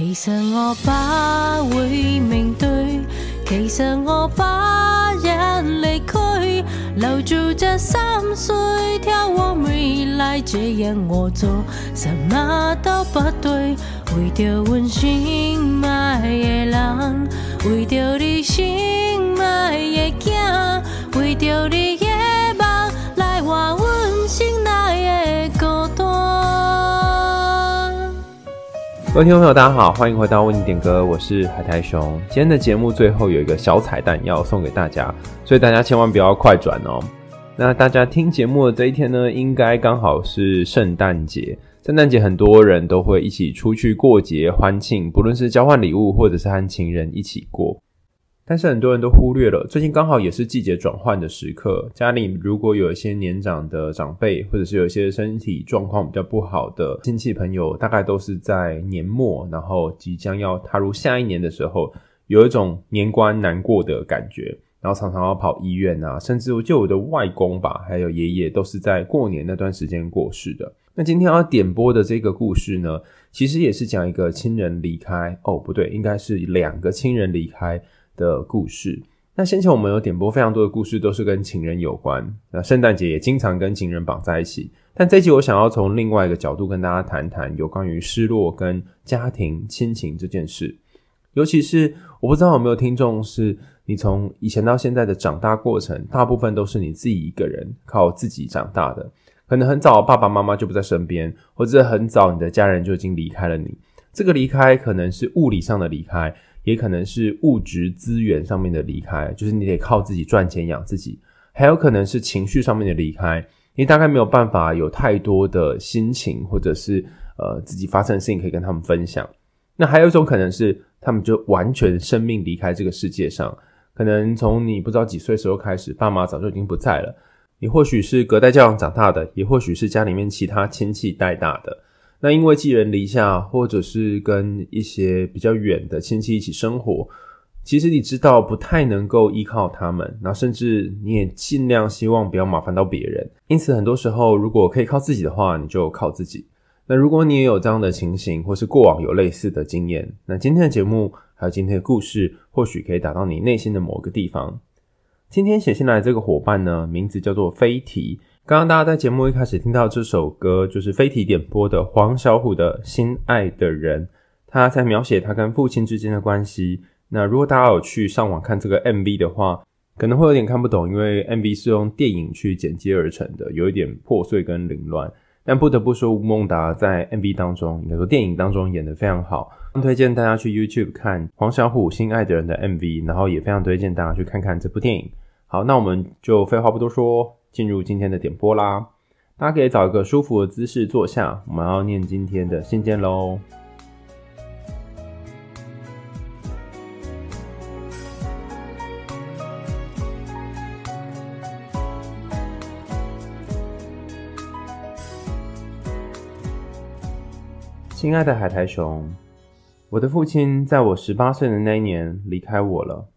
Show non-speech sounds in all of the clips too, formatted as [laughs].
其实我不会面对，其实我不愿离开，留住这心碎眺望未来，这样我做什么都不对。为着温馨买的人，为着你心爱的囝，为着你各位听众朋友，大家好，欢迎回到为你点歌，我是海苔熊。今天的节目最后有一个小彩蛋要送给大家，所以大家千万不要快转哦。那大家听节目的这一天呢，应该刚好是圣诞节。圣诞节很多人都会一起出去过节欢庆，不论是交换礼物，或者是和情人一起过。但是很多人都忽略了，最近刚好也是季节转换的时刻。家里如果有一些年长的长辈，或者是有一些身体状况比较不好的亲戚朋友，大概都是在年末，然后即将要踏入下一年的时候，有一种年关难过的感觉，然后常常要跑医院啊，甚至就我的外公吧，还有爷爷，都是在过年那段时间过世的。那今天要点播的这个故事呢，其实也是讲一个亲人离开哦，不对，应该是两个亲人离开的故事。那先前我们有点播非常多的故事，都是跟情人有关。那圣诞节也经常跟情人绑在一起。但这一集我想要从另外一个角度跟大家谈谈有关于失落跟家庭亲情这件事。尤其是我不知道有没有听众是你从以前到现在的长大过程，大部分都是你自己一个人靠自己长大的。可能很早爸爸妈妈就不在身边，或者很早你的家人就已经离开了你。这个离开可能是物理上的离开，也可能是物质资源上面的离开，就是你得靠自己赚钱养自己。还有可能是情绪上面的离开，你大概没有办法有太多的心情，或者是呃自己发生的事情可以跟他们分享。那还有一种可能是他们就完全生命离开这个世界上，可能从你不知道几岁时候开始，爸妈早就已经不在了。你或许是隔代教养长大的，也或许是家里面其他亲戚带大的。那因为寄人篱下，或者是跟一些比较远的亲戚一起生活，其实你知道不太能够依靠他们，那甚至你也尽量希望不要麻烦到别人。因此，很多时候如果可以靠自己的话，你就靠自己。那如果你也有这样的情形，或是过往有类似的经验，那今天的节目还有今天的故事，或许可以打到你内心的某个地方。今天写信来的这个伙伴呢，名字叫做飞提。刚刚大家在节目一开始听到这首歌，就是飞提点播的黄小琥的《心爱的人》，他在描写他跟父亲之间的关系。那如果大家有去上网看这个 MV 的话，可能会有点看不懂，因为 MV 是用电影去剪接而成的，有一点破碎跟凌乱。但不得不说，吴孟达在 MV 当中，应该说电影当中演得非常好。推荐大家去 YouTube 看黄小琥《心爱的人》的 MV，然后也非常推荐大家去看看这部电影。好，那我们就废话不多说，进入今天的点播啦。大家可以找一个舒服的姿势坐下，我们要念今天的信件喽。亲爱的海苔熊，我的父亲在我十八岁的那一年离开我了，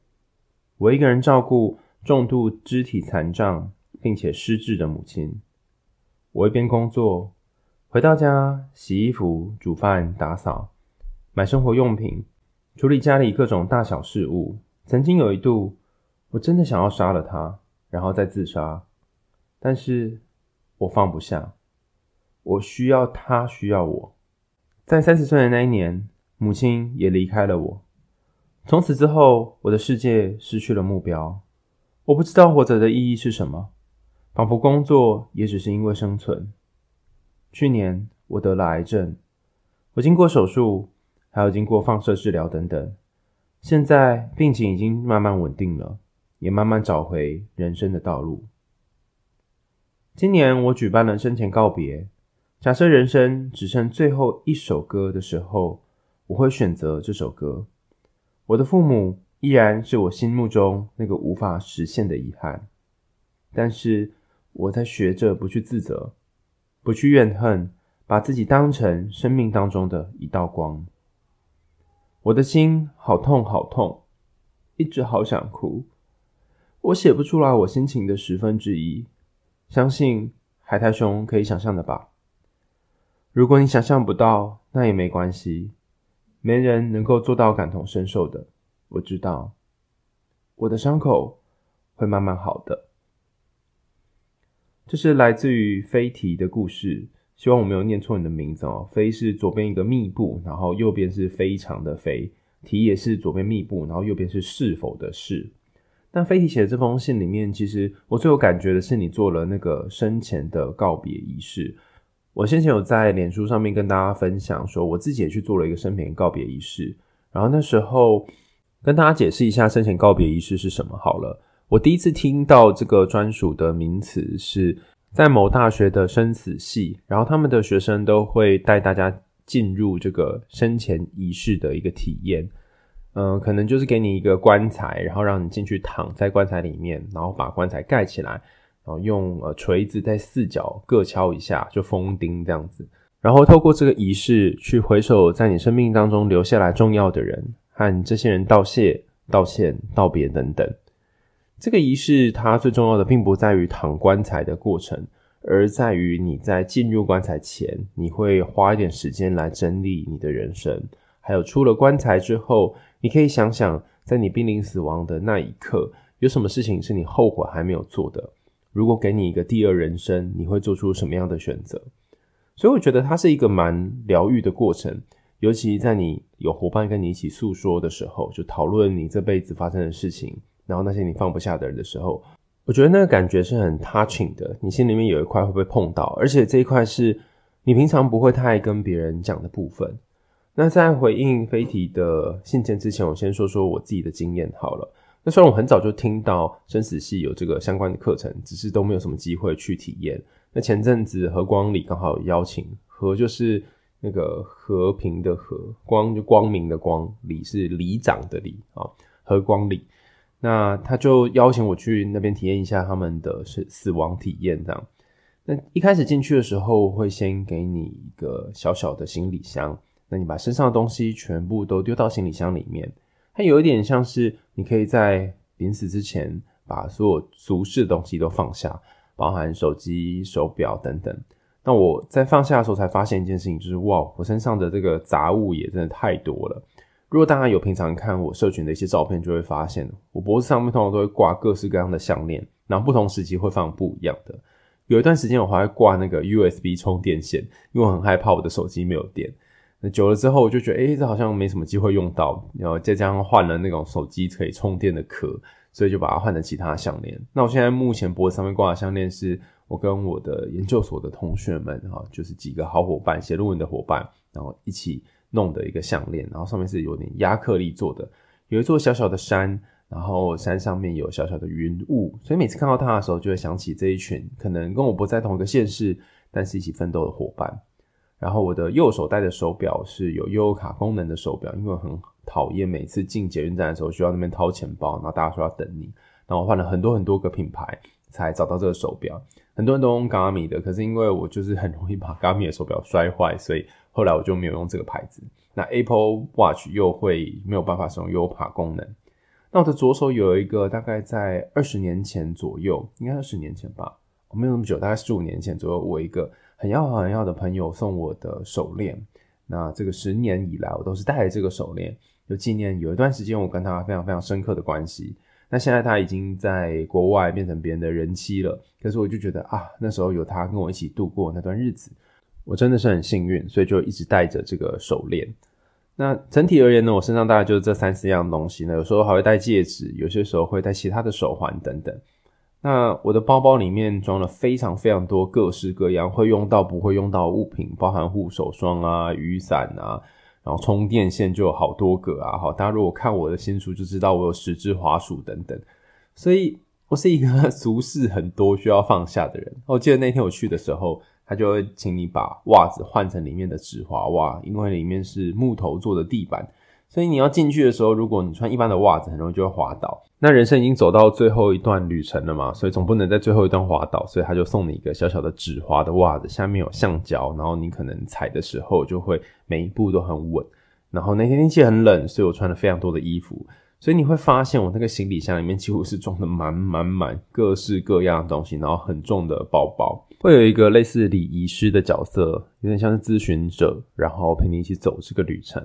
我一个人照顾。重度肢体残障并且失智的母亲，我一边工作，回到家洗衣服、煮饭、打扫、买生活用品，处理家里各种大小事务。曾经有一度，我真的想要杀了他，然后再自杀，但是我放不下，我需要他，需要我。在三十岁的那一年，母亲也离开了我，从此之后，我的世界失去了目标。我不知道活着的意义是什么，仿佛工作也只是因为生存。去年我得了癌症，我经过手术，还有经过放射治疗等等，现在病情已经慢慢稳定了，也慢慢找回人生的道路。今年我举办了生前告别，假设人生只剩最后一首歌的时候，我会选择这首歌。我的父母。依然是我心目中那个无法实现的遗憾，但是我在学着不去自责，不去怨恨，把自己当成生命当中的一道光。我的心好痛好痛，一直好想哭，我写不出来我心情的十分之一，相信海苔熊可以想象的吧？如果你想象不到，那也没关系，没人能够做到感同身受的。我知道，我的伤口会慢慢好的。这是来自于飞提的故事，希望我没有念错你的名字哦。飞是左边一个密部，然后右边是非常的飞，提也是左边密部，然后右边是是否的是。但飞提写的这封信里面，其实我最有感觉的是你做了那个生前的告别仪式。我先前有在脸书上面跟大家分享说，我自己也去做了一个生前告别仪式。然后那时候跟大家解释一下生前告别仪式是什么好了。我第一次听到这个专属的名词是在某大学的生死系，然后他们的学生都会带大家进入这个生前仪式的一个体验。嗯，可能就是给你一个棺材，然后让你进去躺在棺材里面，然后把棺材盖起来。然后用呃锤子在四角各敲一下，就封钉这样子。然后透过这个仪式去回首在你生命当中留下来重要的人，和这些人道谢、道歉、道别等等。这个仪式它最重要的并不在于躺棺材的过程，而在于你在进入棺材前，你会花一点时间来整理你的人生。还有出了棺材之后，你可以想想，在你濒临死亡的那一刻，有什么事情是你后悔还没有做的。如果给你一个第二人生，你会做出什么样的选择？所以我觉得它是一个蛮疗愈的过程，尤其在你有伙伴跟你一起诉说的时候，就讨论你这辈子发生的事情，然后那些你放不下的人的时候，我觉得那个感觉是很 touching 的。你心里面有一块会被碰到，而且这一块是你平常不会太跟别人讲的部分。那在回应飞提的信件之前，我先说说我自己的经验好了。那虽然我很早就听到生死系有这个相关的课程，只是都没有什么机会去体验。那前阵子和光里刚好有邀请，和就是那个和平的和，光就光明的光，里是里长的里啊，和光里。那他就邀请我去那边体验一下他们的死死亡体验这样。那一开始进去的时候，会先给你一个小小的行李箱，那你把身上的东西全部都丢到行李箱里面。它有一点像是你可以在临死之前把所有俗世的东西都放下，包含手机、手表等等。那我在放下的时候才发现一件事情，就是哇，我身上的这个杂物也真的太多了。如果大家有平常看我社群的一些照片，就会发现我脖子上面通常都会挂各式各样的项链，然后不同时期会放不一样的。有一段时间我还会挂那个 USB 充电线，因为我很害怕我的手机没有电。那久了之后，我就觉得，诶、欸，这好像没什么机会用到。然后再加上换了那种手机可以充电的壳，所以就把它换成其他项链。那我现在目前脖子上面挂的项链，是我跟我的研究所的同学们，哈，就是几个好伙伴，写论文的伙伴，然后一起弄的一个项链。然后上面是有点压克力做的，有一座小小的山，然后山上面有小小的云雾，所以每次看到它的时候，就会想起这一群可能跟我不在同一个县市，但是一起奋斗的伙伴。然后我的右手戴的手表是有悠游卡功能的手表，因为我很讨厌每次进捷运站的时候需要那边掏钱包，然后大家说要等你。然后我换了很多很多个品牌才找到这个手表，很多人都用 Garmin 的，可是因为我就是很容易把 Garmin 的手表摔坏，所以后来我就没有用这个牌子。那 Apple Watch 又会没有办法使用悠游卡功能。那我的左手有一个大概在二十年前左右，应该二十年前吧，我没有那么久，大概十五年前左右，我一个。很要好很要的朋友送我的手链，那这个十年以来我都是戴着这个手链，就纪念有一段时间我跟他非常非常深刻的关系。那现在他已经在国外变成别人的人妻了，可是我就觉得啊，那时候有他跟我一起度过那段日子，我真的是很幸运，所以就一直戴着这个手链。那整体而言呢，我身上大概就是这三四样东西呢，有时候还会戴戒指，有些时候会戴其他的手环等等。那我的包包里面装了非常非常多各式各样会用到不会用到物品，包含护手霜啊、雨伞啊，然后充电线就有好多个啊。好，大家如果看我的新书就知道我有十支滑鼠等等，所以我是一个 [laughs] 俗事很多需要放下的人。我记得那天我去的时候，他就会请你把袜子换成里面的纸滑袜，因为里面是木头做的地板。所以你要进去的时候，如果你穿一般的袜子，很容易就会滑倒。那人生已经走到最后一段旅程了嘛，所以总不能在最后一段滑倒，所以他就送你一个小小的纸滑的袜子，下面有橡胶，然后你可能踩的时候就会每一步都很稳。然后那天天气很冷，所以我穿了非常多的衣服，所以你会发现我那个行李箱里面几乎是装的满满满，各式各样的东西，然后很重的包包，会有一个类似礼仪师的角色，有点像是咨询者，然后陪你一起走这个旅程。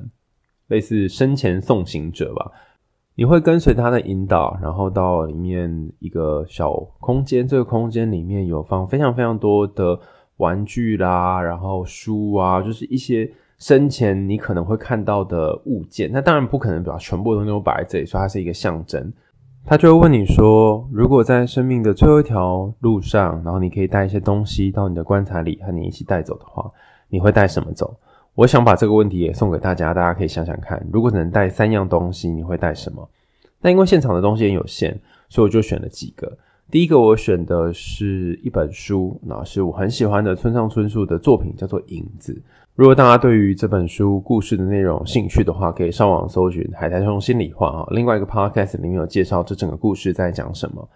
类似生前送行者吧。你会跟随他的引导，然后到里面一个小空间，这个空间里面有放非常非常多的玩具啦，然后书啊，就是一些生前你可能会看到的物件。那当然不可能把全部的东西都摆在这里，所以它是一个象征。他就会问你说，如果在生命的最后一条路上，然后你可以带一些东西到你的棺材里和你一起带走的话，你会带什么走？我想把这个问题也送给大家，大家可以想想看，如果只能带三样东西，你会带什么？那因为现场的东西很有限，所以我就选了几个。第一个我选的是一本书，那是我很喜欢的村上春树的作品，叫做《影子》。如果大家对于这本书故事的内容兴趣的话，可以上网搜寻《海苔熊心里话》啊。另外一个 podcast 里面有介绍这整个故事在讲什么。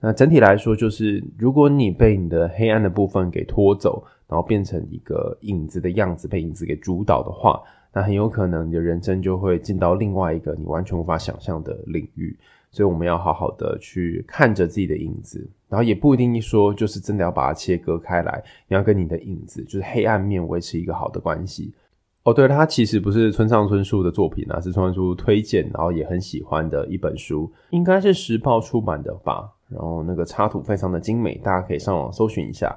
那整体来说，就是如果你被你的黑暗的部分给拖走，然后变成一个影子的样子，被影子给主导的话，那很有可能你的人生就会进到另外一个你完全无法想象的领域。所以我们要好好的去看着自己的影子，然后也不一定一说就是真的要把它切割开来，你要跟你的影子，就是黑暗面维持一个好的关系。哦，对，它其实不是村上春树的作品啊，是村上春树推荐，然后也很喜欢的一本书，应该是时报出版的吧。然后那个插图非常的精美，大家可以上网搜寻一下。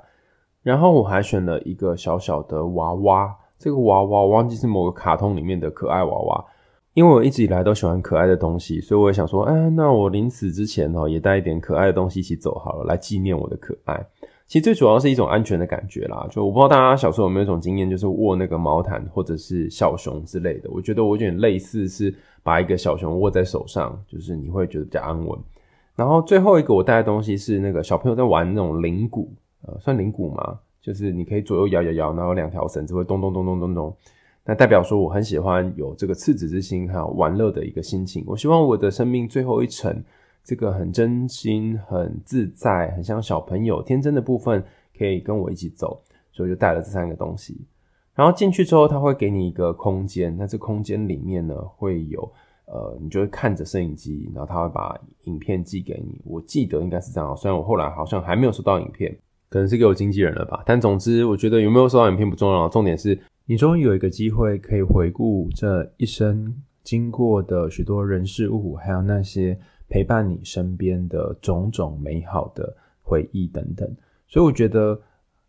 然后我还选了一个小小的娃娃，这个娃娃我忘记是某个卡通里面的可爱娃娃。因为我一直以来都喜欢可爱的东西，所以我也想说，哎，那我临死之前哦，也带一点可爱的东西一起走好了，来纪念我的可爱。其实最主要是一种安全的感觉啦。就我不知道大家小时候有没有一种经验，就是握那个毛毯或者是小熊之类的。我觉得我有点类似是把一个小熊握在手上，就是你会觉得比较安稳。然后最后一个我带的东西是那个小朋友在玩那种铃鼓，呃，算铃鼓吗？就是你可以左右摇摇摇，然后两条绳子会咚咚咚咚咚咚。那代表说我很喜欢有这个赤子之心，还有玩乐的一个心情。我希望我的生命最后一程，这个很真心、很自在、很像小朋友天真的部分，可以跟我一起走。所以就带了这三个东西。然后进去之后，他会给你一个空间。那这空间里面呢，会有呃，你就会看着摄影机，然后他会把影片寄给你。我记得应该是这样，虽然我后来好像还没有收到影片，可能是给我经纪人了吧。但总之，我觉得有没有收到影片不重要，重点是。你终于有一个机会可以回顾这一生经过的许多人事物，还有那些陪伴你身边的种种美好的回忆等等。所以我觉得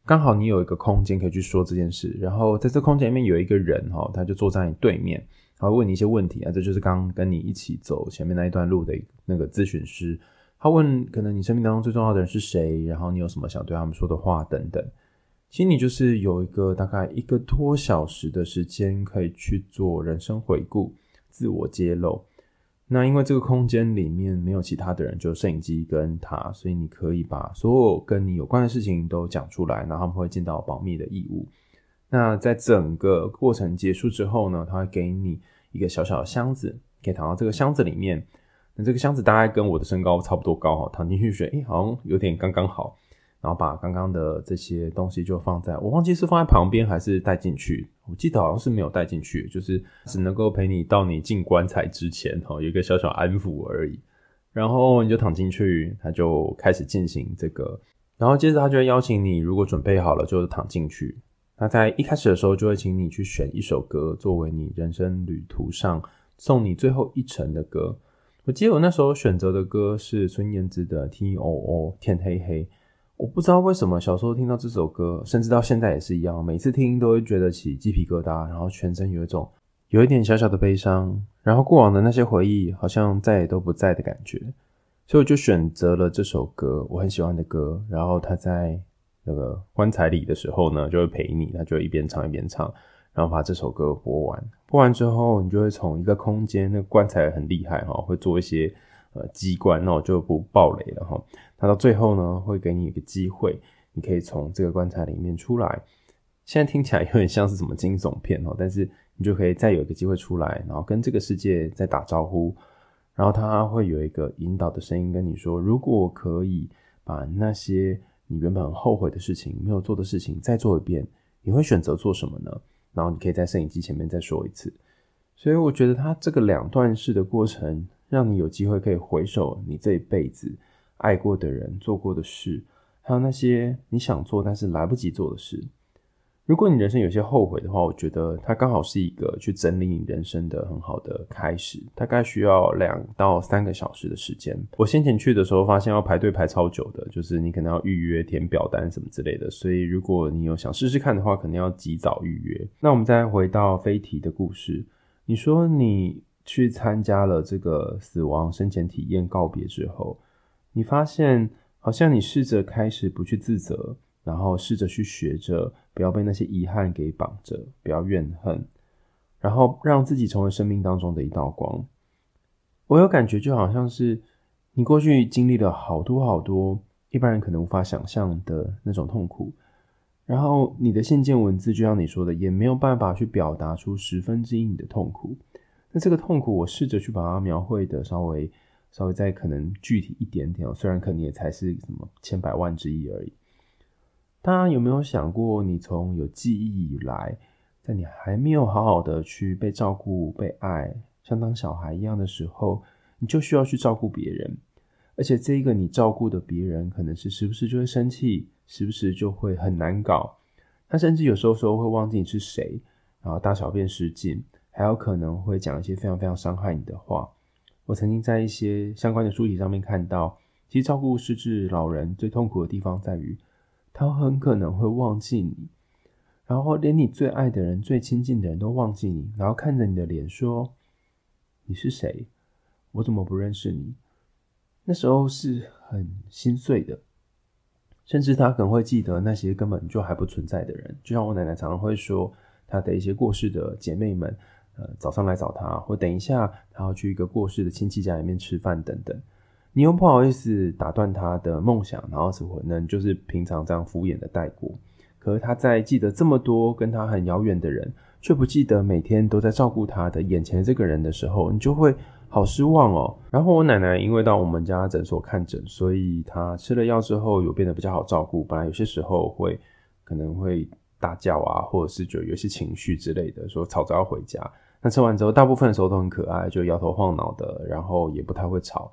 刚好你有一个空间可以去说这件事。然后在这空间里面有一个人哈，他就坐在你对面，他会问你一些问题啊。这就是刚跟你一起走前面那一段路的那个咨询师，他问可能你生命当中最重要的人是谁，然后你有什么想对他们说的话等等。其实你就是有一个大概一个多小时的时间，可以去做人生回顾、自我揭露。那因为这个空间里面没有其他的人，就摄影机跟他，所以你可以把所有跟你有关的事情都讲出来，然后他们会尽到保密的义务。那在整个过程结束之后呢，他会给你一个小小的箱子，可以躺到这个箱子里面。那这个箱子大概跟我的身高差不多高哈，躺进去睡，诶，好像有点刚刚好。然后把刚刚的这些东西就放在，我忘记是放在旁边还是带进去。我记得好像是没有带进去，就是只能够陪你到你进棺材之前，哈，有一个小小安抚而已。然后你就躺进去，他就开始进行这个。然后接着他就会邀请你，如果准备好了，就躺进去。他在一开始的时候就会请你去选一首歌，作为你人生旅途上送你最后一程的歌。我记得我那时候选择的歌是孙燕姿的《T O O 天黑黑》。我不知道为什么小时候听到这首歌，甚至到现在也是一样，每次听都会觉得起鸡皮疙瘩，然后全身有一种有一点小小的悲伤，然后过往的那些回忆好像再也都不在的感觉，所以我就选择了这首歌，我很喜欢的歌。然后他在那个棺材里的时候呢，就会陪你，他就一边唱一边唱，然后把这首歌播完。播完之后，你就会从一个空间，那个棺材很厉害哈，会做一些。呃，机关那我就不爆雷了哈。那到最后呢，会给你一个机会，你可以从这个棺材里面出来。现在听起来有点像是什么惊悚片哦，但是你就可以再有一个机会出来，然后跟这个世界再打招呼。然后他会有一个引导的声音跟你说：如果可以把那些你原本很后悔的事情、没有做的事情再做一遍，你会选择做什么呢？然后你可以在摄影机前面再说一次。所以我觉得他这个两段式的过程。让你有机会可以回首你这一辈子爱过的人、做过的事，还有那些你想做但是来不及做的事。如果你人生有些后悔的话，我觉得它刚好是一个去整理你人生的很好的开始。大概需要两到三个小时的时间。我先前去的时候发现要排队排超久的，就是你可能要预约填表单什么之类的。所以如果你有想试试看的话，可能要及早预约。那我们再回到飞提的故事，你说你去参加了这个死亡生前体验告别之后，你发现好像你试着开始不去自责。然后试着去学着，不要被那些遗憾给绑着，不要怨恨，然后让自己成为生命当中的一道光。我有感觉，就好像是你过去经历了好多好多一般人可能无法想象的那种痛苦，然后你的信件文字，就像你说的，也没有办法去表达出十分之一你的痛苦。那这个痛苦，我试着去把它描绘的稍微稍微再可能具体一点点哦，虽然可能也才是什么千百万之一而已。大家有没有想过，你从有记忆以来，在你还没有好好的去被照顾、被爱，像当小孩一样的时候，你就需要去照顾别人，而且这一个你照顾的别人，可能是时不时就会生气，时不时就会很难搞，他甚至有时候时候会忘记你是谁，然后大小便失禁，还有可能会讲一些非常非常伤害你的话。我曾经在一些相关的书籍上面看到，其实照顾失智老人最痛苦的地方在于。他很可能会忘记你，然后连你最爱的人、最亲近的人都忘记你，然后看着你的脸说：“你是谁？我怎么不认识你？”那时候是很心碎的，甚至他可能会记得那些根本就还不存在的人，就像我奶奶常常会说，她的一些过世的姐妹们，早上来找他，或等一下他要去一个过世的亲戚家里面吃饭等等。你又不好意思打断他的梦想，然后只可能就是平常这样敷衍的带过。可是他在记得这么多跟他很遥远的人，却不记得每天都在照顾他的眼前这个人的时候，你就会好失望哦。然后我奶奶因为到我们家诊所看诊，所以她吃了药之后有变得比较好照顾。本来有些时候会可能会大叫啊，或者是就有些情绪之类的，说吵着要回家。那吃完之后，大部分的时候都很可爱，就摇头晃脑的，然后也不太会吵。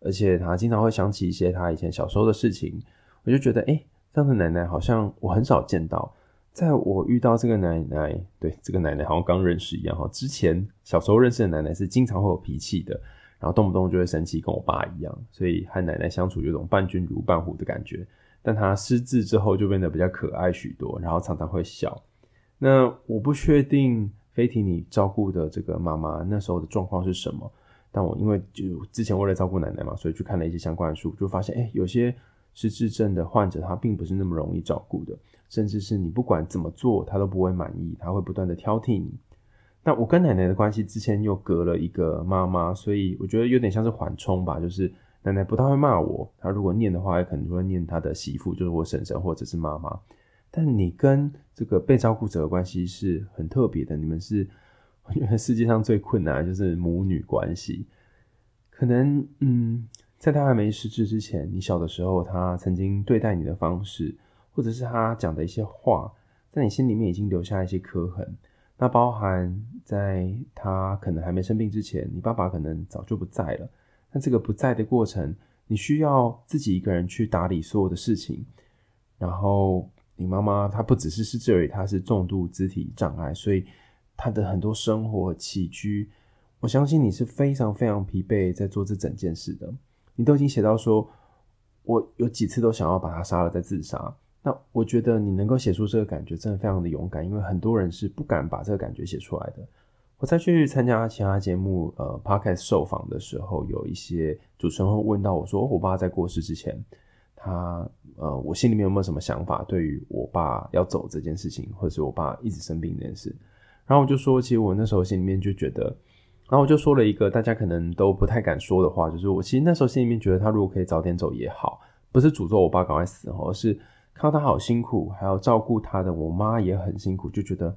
而且他经常会想起一些他以前小时候的事情，我就觉得，哎、这样的奶奶好像我很少见到。在我遇到这个奶奶，对，这个奶奶好像刚认识一样哈。之前小时候认识的奶奶是经常会有脾气的，然后动不动就会生气，跟我爸一样，所以和奶奶相处有种伴君如伴虎的感觉。但她失智之后就变得比较可爱许多，然后常常会笑。那我不确定飞提你照顾的这个妈妈那时候的状况是什么。但我因为就之前为了照顾奶奶嘛，所以去看了一些相关的书，就发现，哎、有些失智症的患者他并不是那么容易照顾的，甚至是你不管怎么做，他都不会满意，他会不断的挑剔你。那我跟奶奶的关系之前又隔了一个妈妈，所以我觉得有点像是缓冲吧，就是奶奶不太会骂我，她如果念的话，也可能就会念她的媳妇，就是我婶婶或者是妈妈。但你跟这个被照顾者的关系是很特别的，你们是。我觉得世界上最困难就是母女关系。可能，嗯，在他还没失智之前，你小的时候，他曾经对待你的方式，或者是他讲的一些话，在你心里面已经留下一些刻痕。那包含在他可能还没生病之前，你爸爸可能早就不在了。那这个不在的过程，你需要自己一个人去打理所有的事情。然后，你妈妈她不只是失智而已，她是重度肢体障碍，所以。她的很多生活起居，我相信你是非常非常疲惫，在做这整件事的。你都已经写到说，我有几次都想要把他杀了再自杀。那我觉得你能够写出这个感觉，真的非常的勇敢，因为很多人是不敢把这个感觉写出来的。我再去参加其他节目，呃，Podcast 受访的时候，有一些主持人会问到我说，我爸在过世之前，他呃，我心里面有没有什么想法，对于我爸要走这件事情，或者是我爸一直生病这件事。然后我就说，其实我那时候心里面就觉得，然后我就说了一个大家可能都不太敢说的话，就是我其实那时候心里面觉得他如果可以早点走也好，不是诅咒我爸赶快死，而是看到他好辛苦，还要照顾他的我妈也很辛苦，就觉得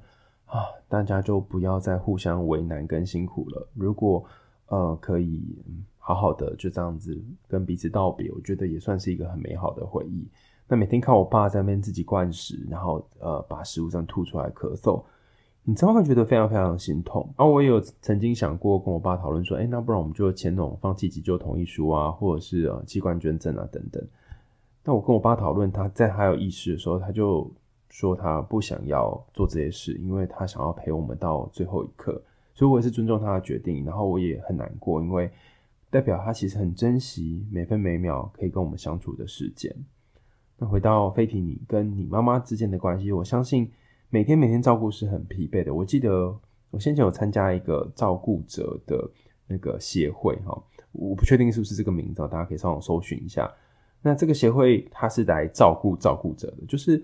啊，大家就不要再互相为难跟辛苦了。如果呃可以好好的就这样子跟彼此道别，我觉得也算是一个很美好的回忆。那每天看我爸在那边自己灌食，然后呃把食物这样吐出来咳嗽。你真的会觉得非常非常心痛。然后我也有曾经想过跟我爸讨论说，哎，那不然我们就签那种放弃急救同意书啊，或者是呃器官捐赠啊等等。那我跟我爸讨论，他在还有意识的时候，他就说他不想要做这些事，因为他想要陪我们到最后一刻，所以我也是尊重他的决定。然后我也很难过，因为代表他其实很珍惜每分每秒可以跟我们相处的时间。那回到菲提，你跟你妈妈之间的关系，我相信每天每天照顾是很疲惫的。我记得我先前有参加一个照顾者的那个协会，哈，我不确定是不是这个名字，大家可以上网搜寻一下。那这个协会它是来照顾照顾者的，就是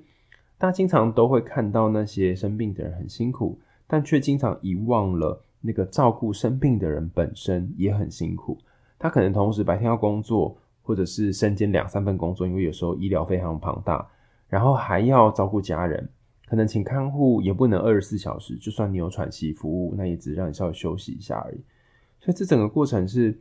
大家经常都会看到那些生病的人很辛苦，但却经常遗忘了那个照顾生病的人本身也很辛苦。他可能同时白天要工作，或者是身兼两三份工作，因为有时候医疗非常庞大，然后还要照顾家人，可能请看护也不能二十四小时，就算你有喘息服务，那也只让你稍微休息一下而已。所以这整个过程是。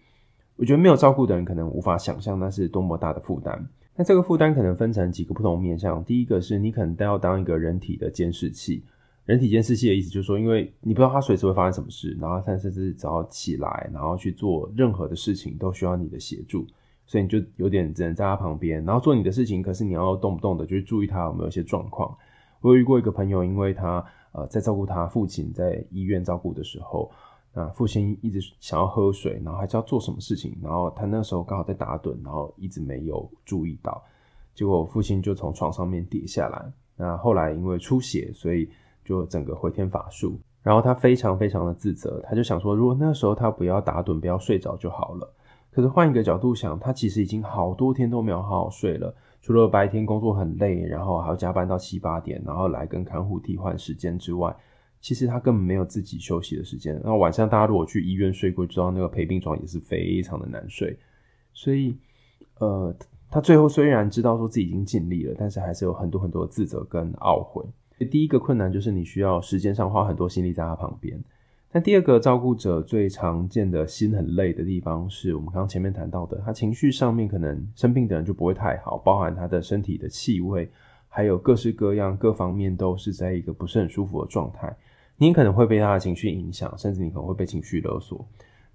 我觉得没有照顾的人可能无法想象那是多么大的负担。那这个负担可能分成几个不同面向。第一个是你可能都要当一个人体的监视器。人体监视器的意思就是说，因为你不知道他随时会发生什么事，然后他甚至只要起来，然后去做任何的事情都需要你的协助，所以你就有点只能在他旁边，然后做你的事情。可是你要动不动的就去注意他有没有一些状况。我有遇过一个朋友，因为他呃在照顾他父亲在医院照顾的时候。啊，父亲一直想要喝水，然后还是要做什么事情，然后他那时候刚好在打盹，然后一直没有注意到，结果父亲就从床上面跌下来。那后来因为出血，所以就整个回天乏术。然后他非常非常的自责，他就想说，如果那时候他不要打盹，不要睡着就好了。可是换一个角度想，他其实已经好多天都没有好好睡了，除了白天工作很累，然后还要加班到七八点，然后来跟看护替换时间之外。其实他根本没有自己休息的时间。然后晚上大家如果去医院睡过，知道那个陪病床也是非常的难睡。所以，呃，他最后虽然知道说自己已经尽力了，但是还是有很多很多的自责跟懊悔。第一个困难就是你需要时间上花很多心力在他旁边。但第二个照顾者最常见的心很累的地方，是我们刚刚前面谈到的，他情绪上面可能生病的人就不会太好，包含他的身体的气味，还有各式各样各方面都是在一个不是很舒服的状态。你可能会被他的情绪影响，甚至你可能会被情绪勒索。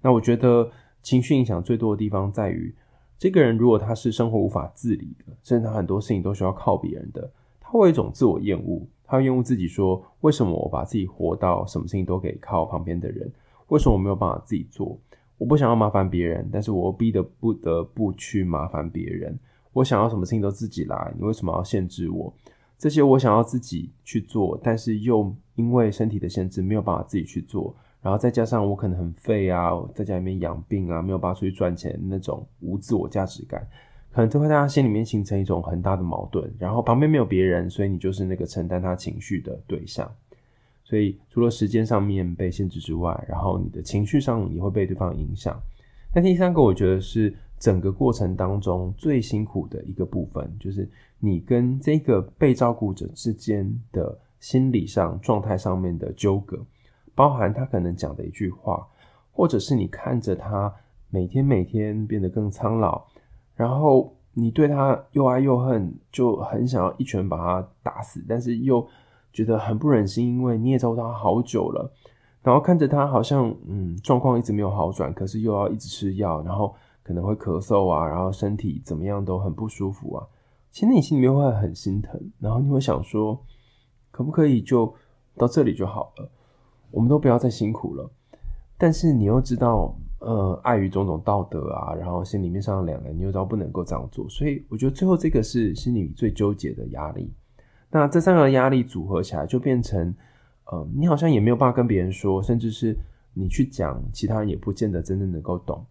那我觉得情绪影响最多的地方在于，这个人如果他是生活无法自理的，甚至他很多事情都需要靠别人的，他会有一种自我厌恶，他会厌恶自己说：为什么我把自己活到什么事情都可以靠旁边的人？为什么我没有办法自己做？我不想要麻烦别人，但是我逼得不得不去麻烦别人。我想要什么事情都自己来，你为什么要限制我？这些我想要自己去做，但是又因为身体的限制没有办法自己去做，然后再加上我可能很废啊，在家里面养病啊，没有办法出去赚钱，那种无自我价值感，可能就会在他心里面形成一种很大的矛盾。然后旁边没有别人，所以你就是那个承担他情绪的对象。所以除了时间上面被限制之外，然后你的情绪上也会被对方影响。那第三个，我觉得是整个过程当中最辛苦的一个部分，就是。你跟这个被照顾者之间的心理上状态上面的纠葛，包含他可能讲的一句话，或者是你看着他每天每天变得更苍老，然后你对他又爱又恨，就很想要一拳把他打死，但是又觉得很不忍心，因为你也照顾他好久了，然后看着他好像嗯状况一直没有好转，可是又要一直吃药，然后可能会咳嗽啊，然后身体怎么样都很不舒服啊。其实你心里面会很心疼，然后你会想说，可不可以就到这里就好了？我们都不要再辛苦了。但是你又知道，呃，碍于种种道德啊，然后心里面上两难，你又知道不能够这样做。所以我觉得最后这个是心里最纠结的压力。那这三个压力组合起来，就变成，呃，你好像也没有办法跟别人说，甚至是你去讲，其他人也不见得真正能够懂。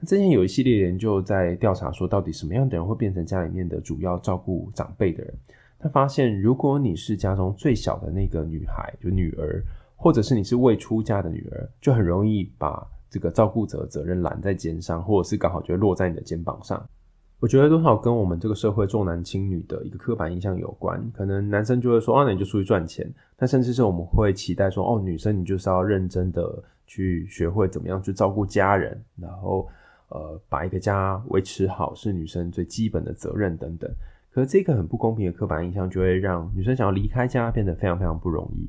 那之前有一系列研究在调查说，到底什么样的人会变成家里面的主要照顾长辈的人？他发现，如果你是家中最小的那个女孩，就女儿，或者是你是未出嫁的女儿，就很容易把这个照顾者责任揽在肩上，或者是刚好就落在你的肩膀上。我觉得多少跟我们这个社会重男轻女的一个刻板印象有关。可能男生就会说，哦，那你就出去赚钱。那甚至是我们会期待说，哦，女生你就是要认真的去学会怎么样去照顾家人，然后。呃，把一个家维持好是女生最基本的责任等等。可是这个很不公平的刻板印象，就会让女生想要离开家变得非常非常不容易。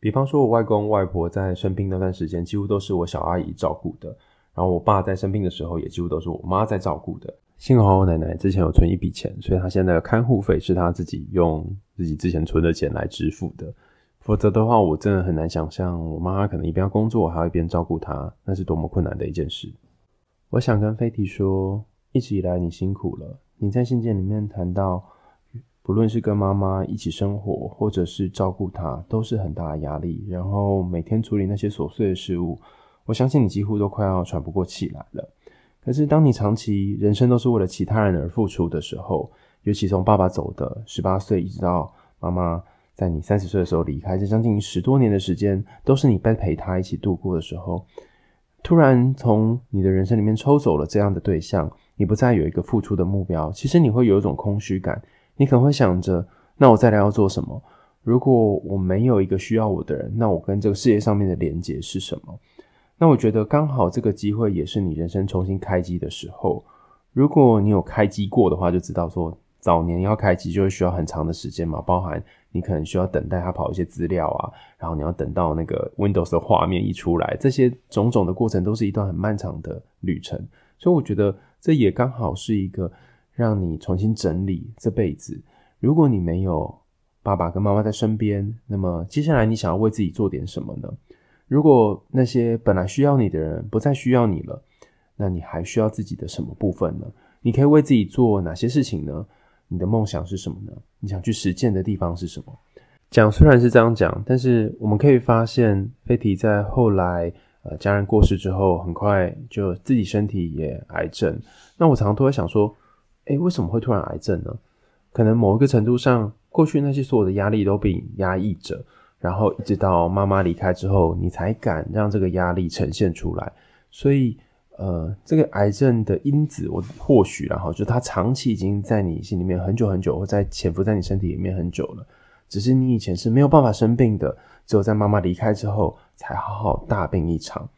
比方说，我外公外婆在生病那段时间，几乎都是我小阿姨照顾的。然后我爸在生病的时候，也几乎都是我妈在照顾的。幸好我奶奶之前有存一笔钱，所以她现在的看护费是她自己用自己之前存的钱来支付的。否则的话，我真的很难想象我妈可能一边工作，还要一边照顾她，那是多么困难的一件事。我想跟飞提说，一直以来你辛苦了。你在信件里面谈到，不论是跟妈妈一起生活，或者是照顾她，都是很大的压力。然后每天处理那些琐碎的事物。我相信你几乎都快要喘不过气来了。可是，当你长期人生都是为了其他人而付出的时候，尤其从爸爸走的十八岁，一直到妈妈在你三十岁的时候离开，这将近十多年的时间，都是你在陪他一起度过的时候，突然从你的人生里面抽走了这样的对象，你不再有一个付出的目标，其实你会有一种空虚感。你可能会想着，那我再来要做什么？如果我没有一个需要我的人，那我跟这个世界上面的连接是什么？那我觉得刚好这个机会也是你人生重新开机的时候。如果你有开机过的话，就知道说早年要开机就会需要很长的时间嘛，包含你可能需要等待它跑一些资料啊，然后你要等到那个 Windows 的画面一出来，这些种种的过程都是一段很漫长的旅程。所以我觉得这也刚好是一个让你重新整理这辈子。如果你没有爸爸跟妈妈在身边，那么接下来你想要为自己做点什么呢？如果那些本来需要你的人不再需要你了，那你还需要自己的什么部分呢？你可以为自己做哪些事情呢？你的梦想是什么呢？你想去实践的地方是什么？讲虽然是这样讲，但是我们可以发现，飞提在后来呃家人过世之后，很快就自己身体也癌症。那我常常都会想说，诶，为什么会突然癌症呢？可能某一个程度上，过去那些所有的压力都被压抑着。然后一直到妈妈离开之后，你才敢让这个压力呈现出来。所以，呃，这个癌症的因子，我或许然后就它长期已经在你心里面很久很久，或在潜伏在你身体里面很久了。只是你以前是没有办法生病的，只有在妈妈离开之后，才好好大病一场。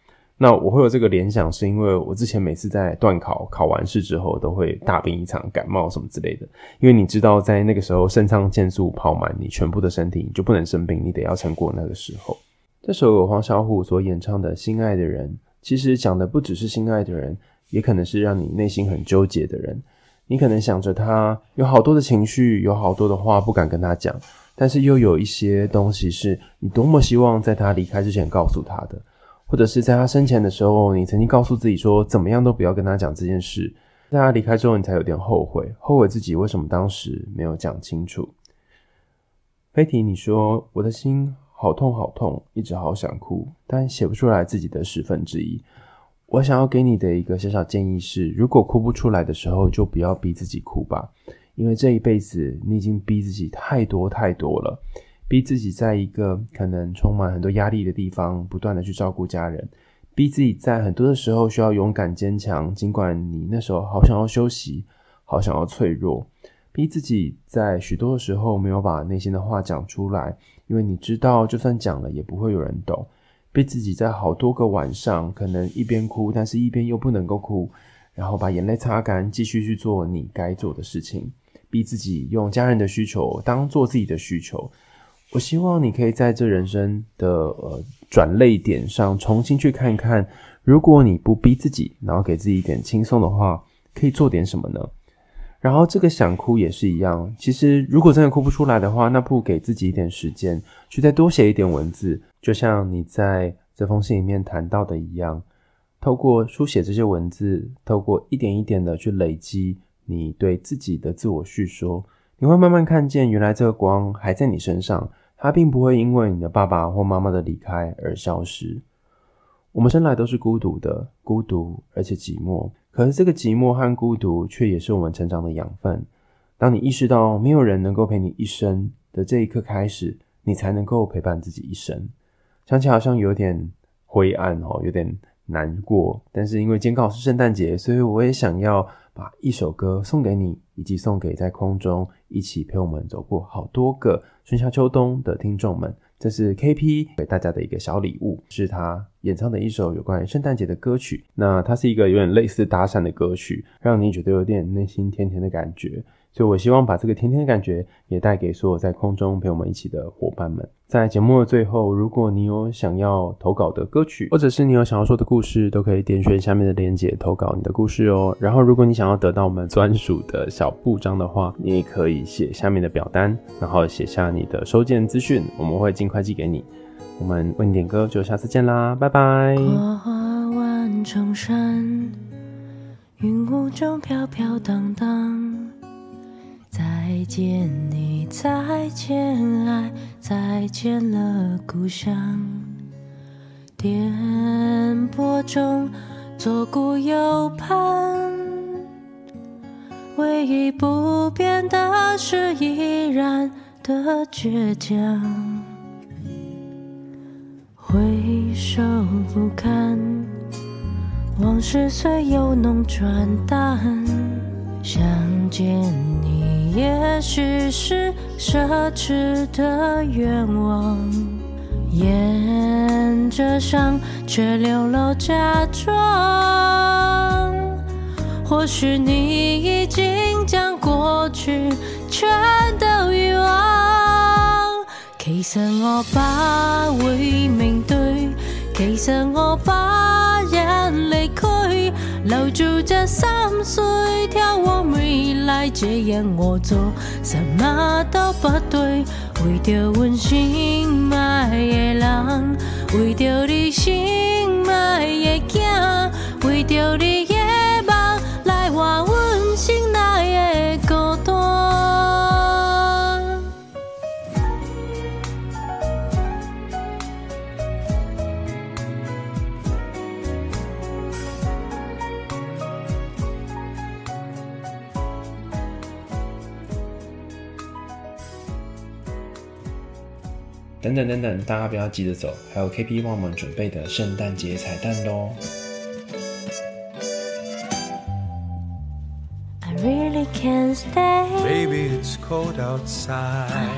那我会有这个联想，是因为我之前每次在段考考完试之后，都会大病一场，感冒什么之类的。因为你知道，在那个时候肾上腺素跑满你全部的身体，你就不能生病，你得要撑过那个时候。这首有黄小琥所演唱的《心爱的人》，其实讲的不只是心爱的人，也可能是让你内心很纠结的人。你可能想着他有好多的情绪，有好多的话不敢跟他讲，但是又有一些东西是你多么希望在他离开之前告诉他的。或者是在他生前的时候，你曾经告诉自己说，怎么样都不要跟他讲这件事。在他离开之后，你才有点后悔，后悔自己为什么当时没有讲清楚。飞提，你说我的心好痛好痛，一直好想哭，但写不出来自己的十分之一。我想要给你的一个小小建议是，如果哭不出来的时候，就不要逼自己哭吧，因为这一辈子你已经逼自己太多太多了。逼自己在一个可能充满很多压力的地方，不断的去照顾家人；逼自己在很多的时候需要勇敢坚强，尽管你那时候好想要休息，好想要脆弱；逼自己在许多的时候没有把内心的话讲出来，因为你知道就算讲了也不会有人懂；逼自己在好多个晚上可能一边哭，但是一边又不能够哭，然后把眼泪擦干，继续去做你该做的事情；逼自己用家人的需求当做自己的需求。我希望你可以在这人生的呃转泪点上重新去看看，如果你不逼自己，然后给自己一点轻松的话，可以做点什么呢？然后这个想哭也是一样，其实如果真的哭不出来的话，那不给自己一点时间，去再多写一点文字，就像你在这封信里面谈到的一样，透过书写这些文字，透过一点一点的去累积你对自己的自我叙说，你会慢慢看见，原来这个光还在你身上。它并不会因为你的爸爸或妈妈的离开而消失。我们生来都是孤独的，孤独而且寂寞。可是这个寂寞和孤独却也是我们成长的养分。当你意识到没有人能够陪你一生的这一刻开始，你才能够陪伴自己一生。想起好像有点灰暗哦，有点难过。但是因为今天刚好是圣诞节，所以我也想要把一首歌送给你，以及送给在空中一起陪我们走过好多个春夏秋冬的听众们，这是 KP 给大家的一个小礼物，是他演唱的一首有关于圣诞节的歌曲。那它是一个有点类似搭讪的歌曲，让你觉得有点内心甜甜的感觉。所以我希望把这个甜甜的感觉也带给所有在空中陪我们一起的伙伴们。在节目的最后，如果你有想要投稿的歌曲，或者是你有想要说的故事，都可以点选下面的链接投稿你的故事哦。然后，如果你想要得到我们专属的小布章的话，你也可以写下面的表单，然后写下你的收件资讯，我们会尽快寄给你。我们为你点歌，就下次见啦，拜拜。花万重山，云雾中飘飘荡荡。再见你，再见爱，再见了故乡。颠簸中左顾右盼，唯一不变的是依然的倔强。回首不堪，往事虽由浓转淡，想见你。也许是奢侈的愿望，沿着伤却流露假装。或许你已经将过去全都遗忘。其实我把会面对，其实我把眼泪亏，留住这三岁，眺望未来。这样我做什么都不对，为着阮心爱的人，为着你心爱的囝，为着你等等等等，大家不要急着走，还有 KP 帮我们准备的圣诞节彩蛋喽！I really can't stay. Baby, it's cold outside.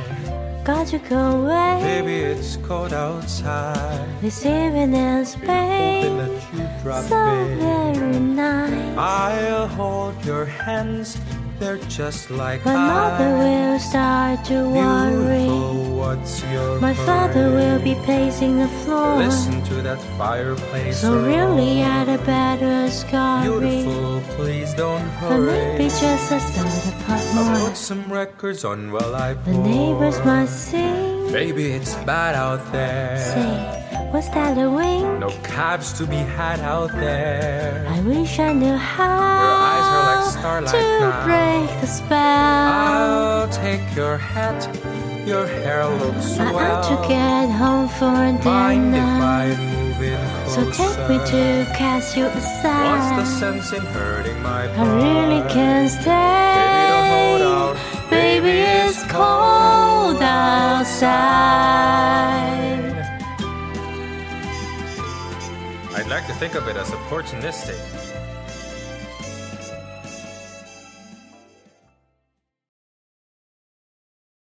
Got to go away. Baby, it's cold outside. This evening in Hoping Spain, that you drop so in. very nice. I'll hold your hands. They're just like My mother ice. will start to worry. Beautiful, what's your My father will be pacing the floor. Listen to that fireplace. So really, roar. I'd better scurry. Beautiful, please don't Or maybe just a pop I'll more. put some records on while I The neighbors might sing. Baby, it's bad out there. Say, was that a wink? No cabs to be had out there. I wish I knew how like starlight to now. break the spell. I'll take your hat. Your hair looks I well. ought to get home for I dinner. So take me to cast you aside. What's the sense in hurting my I really can't stay. Baby, don't hold out. Baby, it's cold outside. Think of it as opportunistic.